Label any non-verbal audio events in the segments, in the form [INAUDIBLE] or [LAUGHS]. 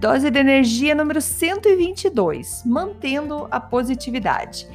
Dose de energia número 122, mantendo a positividade.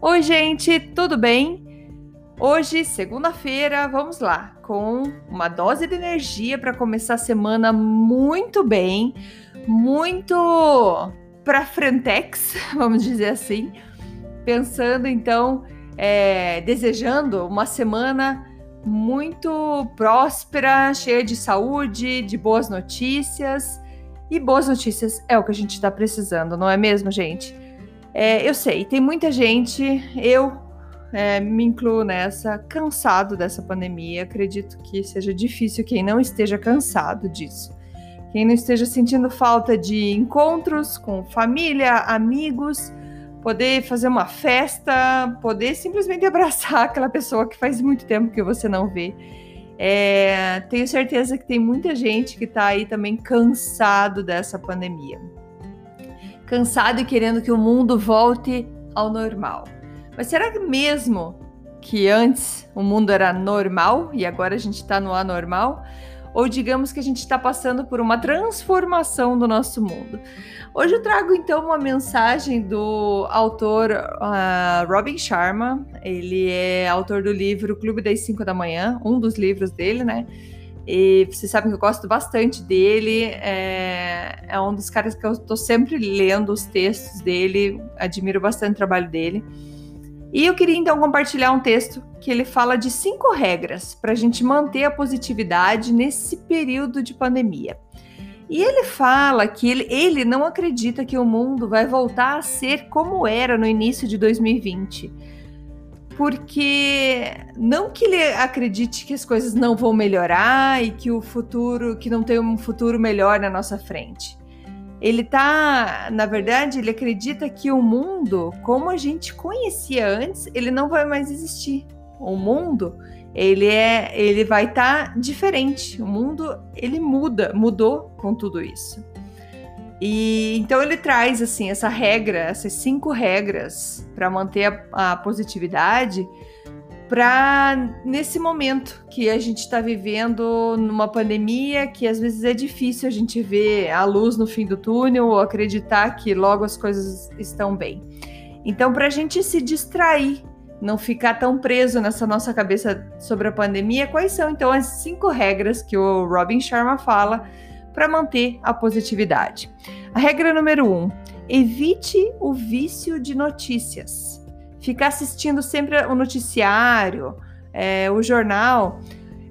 Oi, gente, tudo bem? Hoje, segunda-feira, vamos lá, com uma dose de energia para começar a semana muito bem, muito para frentex, [LAUGHS] vamos dizer assim. Pensando então, é, desejando uma semana muito próspera, cheia de saúde, de boas notícias e boas notícias é o que a gente está precisando, não é mesmo, gente? É, eu sei, tem muita gente, eu é, me incluo nessa, cansado dessa pandemia. Acredito que seja difícil quem não esteja cansado disso. Quem não esteja sentindo falta de encontros com família, amigos, poder fazer uma festa, poder simplesmente [LAUGHS] abraçar aquela pessoa que faz muito tempo que você não vê. É, tenho certeza que tem muita gente que está aí também cansado dessa pandemia. Cansado e querendo que o mundo volte ao normal. Mas será que mesmo que antes o mundo era normal e agora a gente está no anormal? Ou digamos que a gente está passando por uma transformação do nosso mundo. Hoje eu trago então uma mensagem do autor uh, Robin Sharma. Ele é autor do livro Clube das 5 da Manhã, um dos livros dele, né? E vocês sabem que eu gosto bastante dele. É, é um dos caras que eu estou sempre lendo os textos dele, admiro bastante o trabalho dele. E eu queria então compartilhar um texto que ele fala de cinco regras para a gente manter a positividade nesse período de pandemia. E ele fala que ele, ele não acredita que o mundo vai voltar a ser como era no início de 2020. Porque não que ele acredite que as coisas não vão melhorar e que o futuro, que não tem um futuro melhor na nossa frente. Ele tá, na verdade, ele acredita que o mundo, como a gente conhecia antes, ele não vai mais existir. O mundo, ele é, ele vai estar tá diferente. O mundo, ele muda, mudou com tudo isso. E então ele traz assim essa regra, essas cinco regras para manter a, a positividade para nesse momento que a gente está vivendo numa pandemia que às vezes é difícil a gente ver a luz no fim do túnel ou acreditar que logo as coisas estão bem. Então, para a gente se distrair, não ficar tão preso nessa nossa cabeça sobre a pandemia, quais são então as cinco regras que o Robin Sharma fala para manter a positividade? A regra número um: evite o vício de notícias ficar assistindo sempre o noticiário, é, o jornal.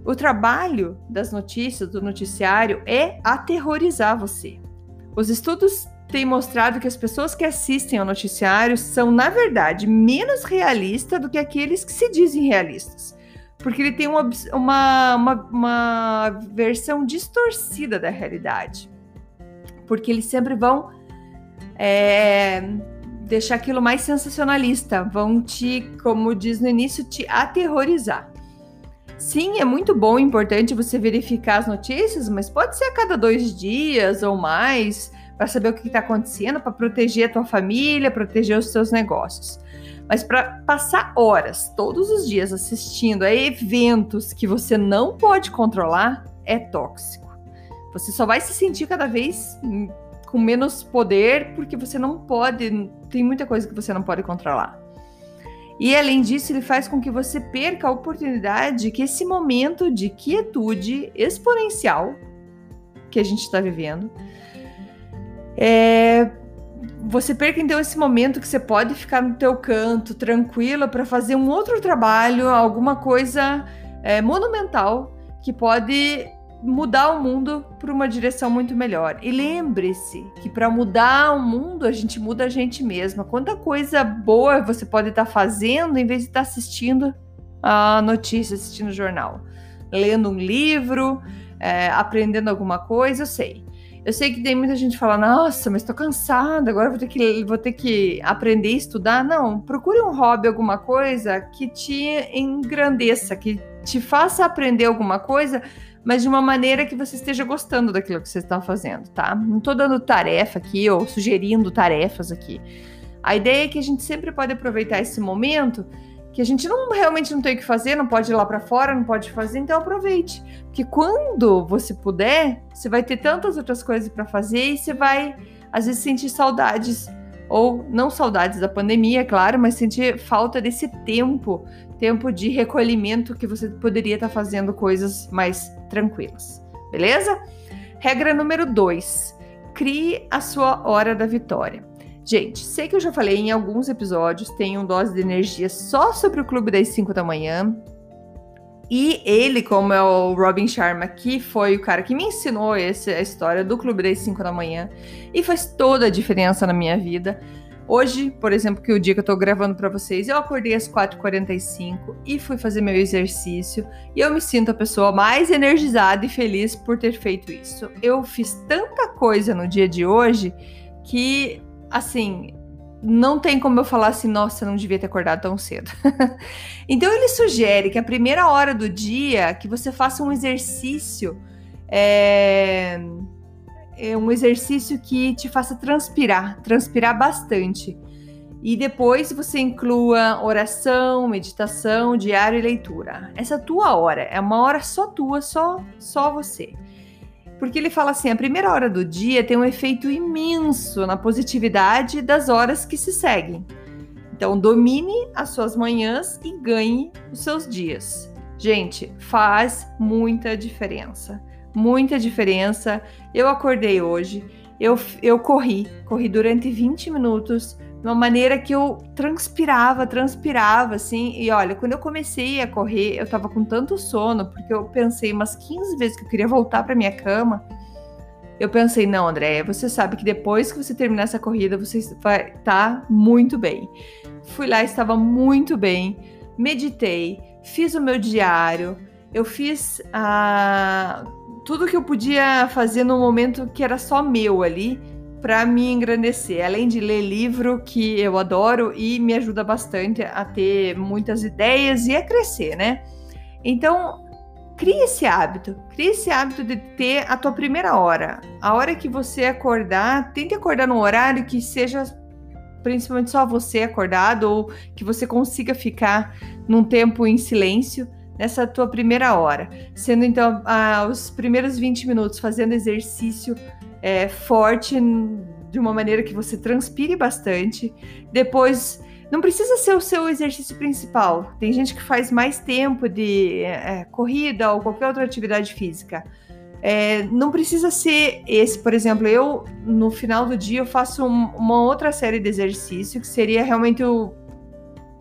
O trabalho das notícias, do noticiário, é aterrorizar você. Os estudos têm mostrado que as pessoas que assistem ao noticiário são, na verdade, menos realistas do que aqueles que se dizem realistas. Porque ele tem uma, uma, uma, uma versão distorcida da realidade. Porque eles sempre vão é, deixar aquilo mais sensacionalista, vão te, como diz no início, te aterrorizar. Sim, é muito bom e importante você verificar as notícias, mas pode ser a cada dois dias ou mais, para saber o que está acontecendo, para proteger a tua família, proteger os seus negócios. Mas para passar horas todos os dias assistindo a eventos que você não pode controlar é tóxico. Você só vai se sentir cada vez com menos poder, porque você não pode, tem muita coisa que você não pode controlar. E além disso, ele faz com que você perca a oportunidade que esse momento de quietude exponencial que a gente está vivendo, é, você perca então esse momento que você pode ficar no teu canto, tranquila, para fazer um outro trabalho, alguma coisa é, monumental que pode mudar o mundo para uma direção muito melhor. E lembre-se que para mudar o mundo, a gente muda a gente mesma. Quanta coisa boa você pode estar tá fazendo em vez de estar tá assistindo a notícia, assistindo o jornal, lendo um livro, é, aprendendo alguma coisa, eu sei. Eu sei que tem muita gente que fala, nossa, mas tô cansada, agora vou ter que, vou ter que aprender a estudar. Não, procure um hobby, alguma coisa que te engrandeça, que te faça aprender alguma coisa, mas de uma maneira que você esteja gostando daquilo que você está fazendo, tá? Não tô dando tarefa aqui ou sugerindo tarefas aqui. A ideia é que a gente sempre pode aproveitar esse momento que a gente não realmente não tem o que fazer, não pode ir lá para fora, não pode fazer, então aproveite. Porque quando você puder, você vai ter tantas outras coisas para fazer e você vai às vezes sentir saudades ou não saudades da pandemia, claro, mas sentir falta desse tempo, tempo de recolhimento que você poderia estar tá fazendo coisas mais tranquilas. Beleza? Regra número 2: crie a sua hora da vitória. Gente, sei que eu já falei em alguns episódios, tem um dose de energia só sobre o clube das 5 da manhã. E ele, como é o Robin Sharma, que foi o cara que me ensinou essa a história do clube das 5 da manhã e faz toda a diferença na minha vida. Hoje, por exemplo, que é o dia que eu tô gravando para vocês, eu acordei às 4h45 e fui fazer meu exercício e eu me sinto a pessoa mais energizada e feliz por ter feito isso. Eu fiz tanta coisa no dia de hoje que assim, não tem como eu falar assim, nossa, não devia ter acordado tão cedo. [LAUGHS] então ele sugere que a primeira hora do dia que você faça um exercício, é, é um exercício que te faça transpirar, transpirar bastante. E depois você inclua oração, meditação, diário e leitura. Essa tua hora é uma hora só tua, só só você. Porque ele fala assim: a primeira hora do dia tem um efeito imenso na positividade das horas que se seguem. Então, domine as suas manhãs e ganhe os seus dias. Gente, faz muita diferença. Muita diferença. Eu acordei hoje, eu, eu corri, corri durante 20 minutos de uma maneira que eu transpirava, transpirava, assim. E olha, quando eu comecei a correr, eu tava com tanto sono, porque eu pensei umas 15 vezes que eu queria voltar para minha cama. Eu pensei, não, André, você sabe que depois que você terminar essa corrida, você vai estar tá muito bem. Fui lá, estava muito bem, meditei, fiz o meu diário, eu fiz a... tudo que eu podia fazer no momento que era só meu ali para me engrandecer. Além de ler livro que eu adoro e me ajuda bastante a ter muitas ideias e a crescer, né? Então, crie esse hábito, crie esse hábito de ter a tua primeira hora. A hora que você acordar, tente acordar num horário que seja principalmente só você acordado ou que você consiga ficar num tempo em silêncio nessa tua primeira hora, sendo então ah, os primeiros 20 minutos fazendo exercício é, forte de uma maneira que você transpire bastante. Depois, não precisa ser o seu exercício principal. Tem gente que faz mais tempo de é, corrida ou qualquer outra atividade física. É, não precisa ser esse, por exemplo, eu no final do dia eu faço um, uma outra série de exercício que seria realmente o,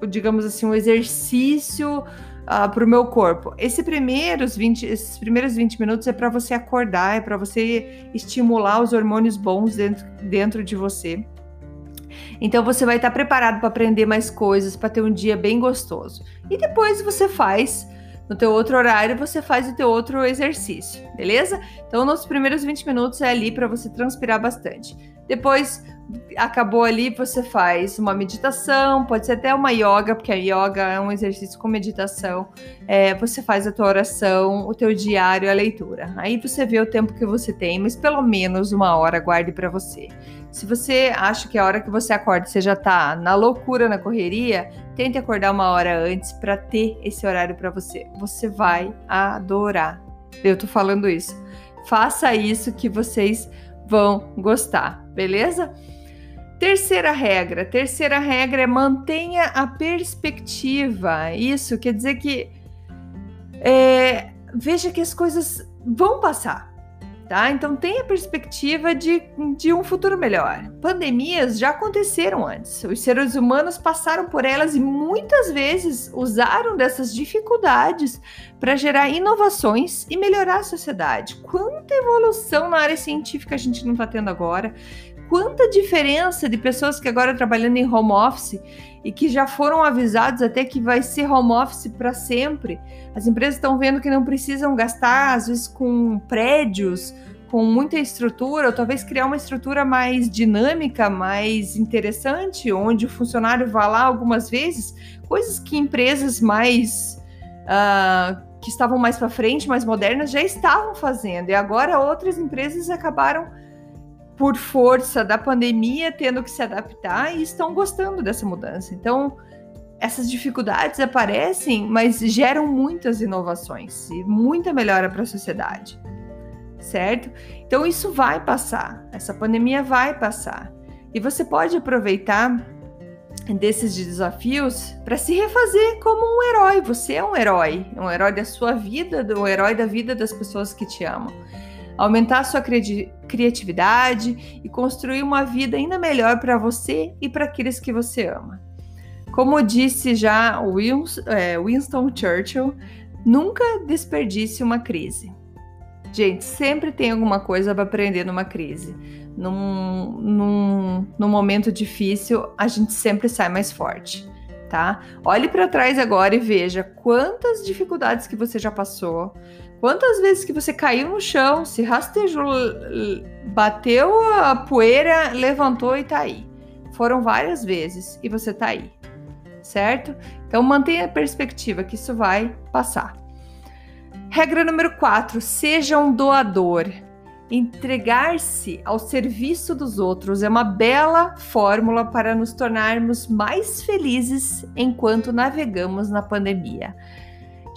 o digamos assim, um exercício uh, ah, para o meu corpo. Esse primeiros 20, esses primeiros 20 minutos é para você acordar, é para você estimular os hormônios bons dentro, dentro de você. Então você vai estar preparado para aprender mais coisas, para ter um dia bem gostoso. E depois você faz no teu outro horário, você faz o teu outro exercício, beleza? Então nos primeiros 20 minutos é ali para você transpirar bastante. Depois acabou ali, você faz uma meditação, pode ser até uma yoga, porque a yoga é um exercício com meditação. É, você faz a tua oração, o teu diário, a leitura. Aí você vê o tempo que você tem, mas pelo menos uma hora guarde para você. Se você acha que a hora que você acorda você já tá na loucura, na correria, tente acordar uma hora antes para ter esse horário para você. Você vai adorar. Eu tô falando isso. Faça isso que vocês vão gostar, beleza? Terceira regra, terceira regra é mantenha a perspectiva. Isso quer dizer que é, veja que as coisas vão passar tá? Então tenha perspectiva de, de um futuro melhor. Pandemias já aconteceram antes. Os seres humanos passaram por elas e muitas vezes usaram dessas dificuldades para gerar inovações e melhorar a sociedade. Quanta evolução na área científica a gente não está tendo agora? quanta diferença de pessoas que agora trabalhando em home office e que já foram avisados até que vai ser home office para sempre. As empresas estão vendo que não precisam gastar, às vezes, com prédios, com muita estrutura, ou talvez criar uma estrutura mais dinâmica, mais interessante, onde o funcionário vá lá algumas vezes, coisas que empresas mais. Uh, que estavam mais para frente, mais modernas, já estavam fazendo. E agora outras empresas acabaram por força da pandemia, tendo que se adaptar e estão gostando dessa mudança. Então, essas dificuldades aparecem, mas geram muitas inovações e muita melhora para a sociedade, certo? Então, isso vai passar, essa pandemia vai passar. E você pode aproveitar desses desafios para se refazer como um herói. Você é um herói, um herói da sua vida, um herói da vida das pessoas que te amam aumentar sua cri criatividade e construir uma vida ainda melhor para você e para aqueles que você ama. Como disse já é, Winston Churchill, nunca desperdice uma crise. Gente, sempre tem alguma coisa para aprender numa crise. Num, num, num momento difícil, a gente sempre sai mais forte, tá? Olhe para trás agora e veja quantas dificuldades que você já passou, Quantas vezes que você caiu no chão, se rastejou, bateu a poeira, levantou e tá aí? Foram várias vezes e você tá aí, certo? Então mantenha a perspectiva que isso vai passar. Regra número 4: seja um doador. Entregar-se ao serviço dos outros é uma bela fórmula para nos tornarmos mais felizes enquanto navegamos na pandemia.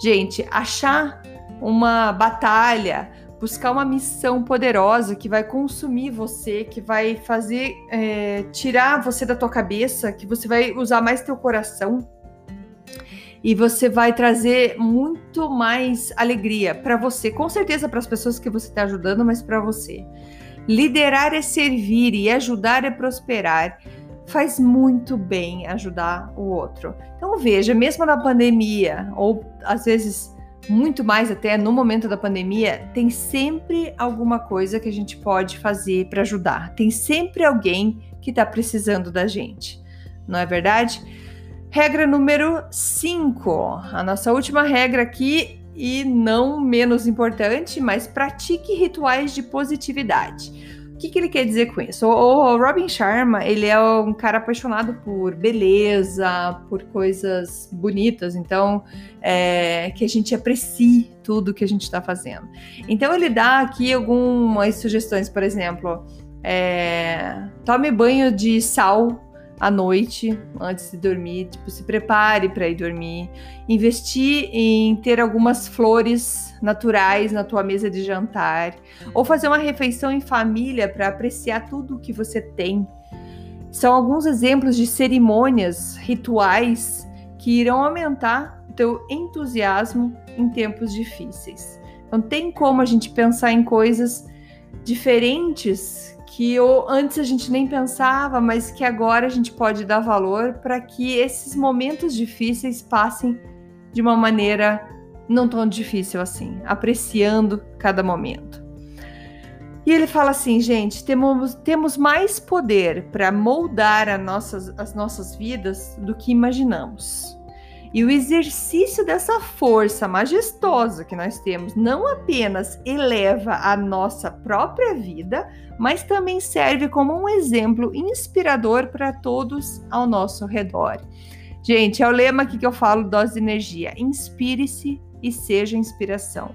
Gente, achar uma batalha, buscar uma missão poderosa que vai consumir você, que vai fazer é, tirar você da tua cabeça, que você vai usar mais teu coração e você vai trazer muito mais alegria para você, com certeza para as pessoas que você está ajudando, mas para você. Liderar é servir e ajudar é prosperar. Faz muito bem ajudar o outro. Então veja, mesmo na pandemia ou às vezes muito mais até no momento da pandemia, tem sempre alguma coisa que a gente pode fazer para ajudar. Tem sempre alguém que está precisando da gente, não é verdade? Regra número 5, a nossa última regra aqui e não menos importante, mas pratique rituais de positividade que, que ele quer dizer com isso? O, o, Robin Sharma, ele é um cara apaixonado por beleza, por coisas bonitas, então é, que a gente aprecie tudo que a gente está fazendo. Então ele dá aqui algumas sugestões, por exemplo, é, tome banho de sal à noite, antes de dormir, tipo, se prepare para ir dormir. Investir em ter algumas flores naturais na tua mesa de jantar, ou fazer uma refeição em família para apreciar tudo que você tem. São alguns exemplos de cerimônias, rituais que irão aumentar o teu entusiasmo em tempos difíceis. Então tem como a gente pensar em coisas diferentes que antes a gente nem pensava, mas que agora a gente pode dar valor para que esses momentos difíceis passem de uma maneira não tão difícil assim, apreciando cada momento. E ele fala assim, gente, temos, temos mais poder para moldar nossas, as nossas vidas do que imaginamos. E o exercício dessa força majestosa que nós temos não apenas eleva a nossa própria vida, mas também serve como um exemplo inspirador para todos ao nosso redor. Gente, é o lema aqui que eu falo, dose de energia. Inspire-se e seja inspiração.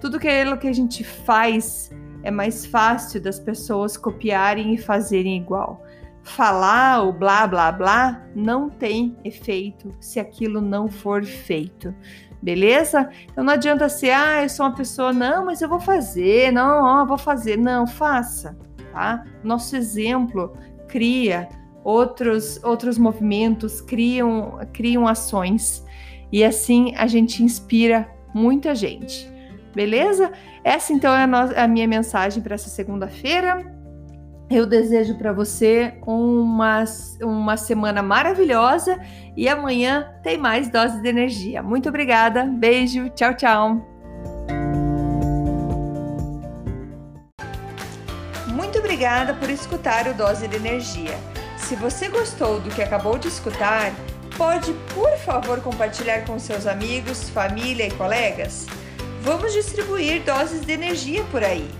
Tudo aquilo que a gente faz é mais fácil das pessoas copiarem e fazerem igual falar o blá blá blá não tem efeito se aquilo não for feito. Beleza? Então não adianta ser, ah, eu sou uma pessoa, não, mas eu vou fazer, não, ó, vou fazer. Não, faça, tá? Nosso exemplo cria outros outros movimentos, criam, criam ações. E assim a gente inspira muita gente. Beleza? Essa então é a, no, a minha mensagem para essa segunda-feira. Eu desejo para você uma, uma semana maravilhosa e amanhã tem mais dose de energia. Muito obrigada, beijo, tchau, tchau. obrigada por escutar o Dose de Energia. Se você gostou do que acabou de escutar, pode, por favor, compartilhar com seus amigos, família e colegas? Vamos distribuir doses de energia por aí.